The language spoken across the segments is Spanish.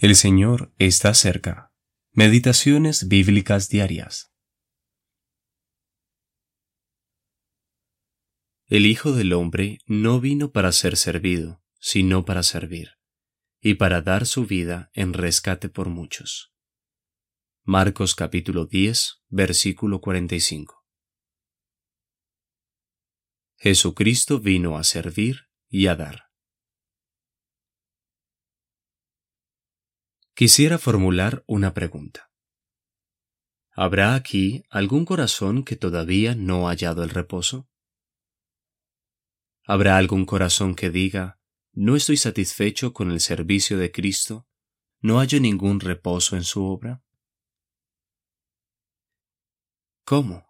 El Señor está cerca. Meditaciones bíblicas diarias. El Hijo del Hombre no vino para ser servido, sino para servir, y para dar su vida en rescate por muchos. Marcos capítulo 10, versículo 45. Jesucristo vino a servir y a dar. Quisiera formular una pregunta. ¿Habrá aquí algún corazón que todavía no ha hallado el reposo? ¿Habrá algún corazón que diga, no estoy satisfecho con el servicio de Cristo, no hallo ningún reposo en su obra? ¿Cómo?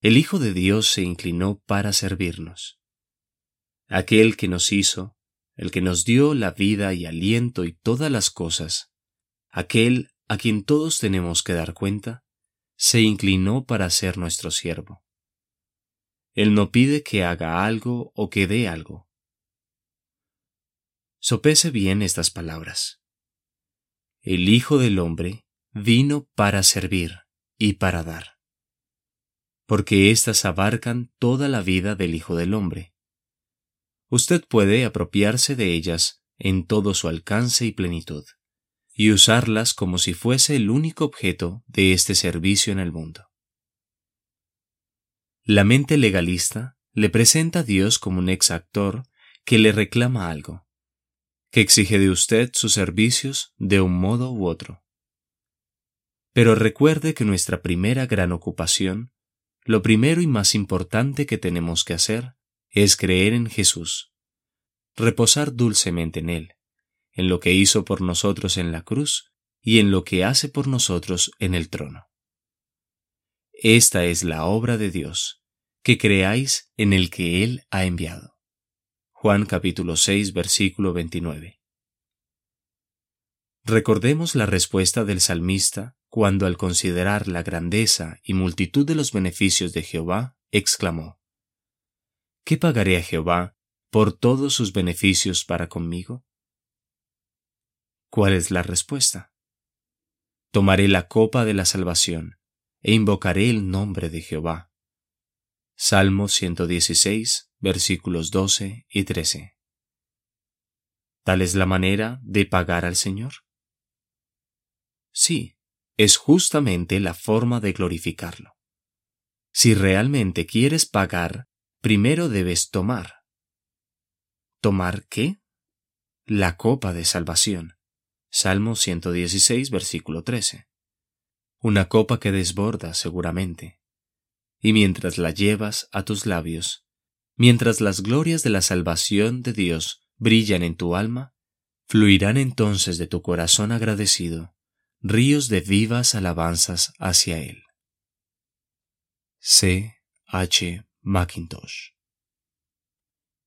El Hijo de Dios se inclinó para servirnos. Aquel que nos hizo, el que nos dio la vida y aliento y todas las cosas, aquel a quien todos tenemos que dar cuenta, se inclinó para ser nuestro siervo. Él no pide que haga algo o que dé algo. Sopese bien estas palabras. El Hijo del Hombre vino para servir y para dar. Porque éstas abarcan toda la vida del Hijo del Hombre. Usted puede apropiarse de ellas en todo su alcance y plenitud y usarlas como si fuese el único objeto de este servicio en el mundo. La mente legalista le presenta a Dios como un exactor que le reclama algo, que exige de usted sus servicios de un modo u otro. Pero recuerde que nuestra primera gran ocupación, lo primero y más importante que tenemos que hacer, es creer en Jesús, reposar dulcemente en Él, en lo que hizo por nosotros en la cruz y en lo que hace por nosotros en el trono. Esta es la obra de Dios, que creáis en el que Él ha enviado. Juan capítulo 6 versículo 29. Recordemos la respuesta del salmista cuando al considerar la grandeza y multitud de los beneficios de Jehová, exclamó, ¿Qué pagaré a Jehová por todos sus beneficios para conmigo? ¿Cuál es la respuesta? Tomaré la copa de la salvación e invocaré el nombre de Jehová. Salmo 116, versículos 12 y 13. ¿Tal es la manera de pagar al Señor? Sí, es justamente la forma de glorificarlo. Si realmente quieres pagar, primero debes tomar. ¿Tomar qué? La copa de salvación. Salmo 116, versículo 13. Una copa que desborda seguramente. Y mientras la llevas a tus labios, mientras las glorias de la salvación de Dios brillan en tu alma, fluirán entonces de tu corazón agradecido ríos de vivas alabanzas hacia Él. C. H. Mackintosh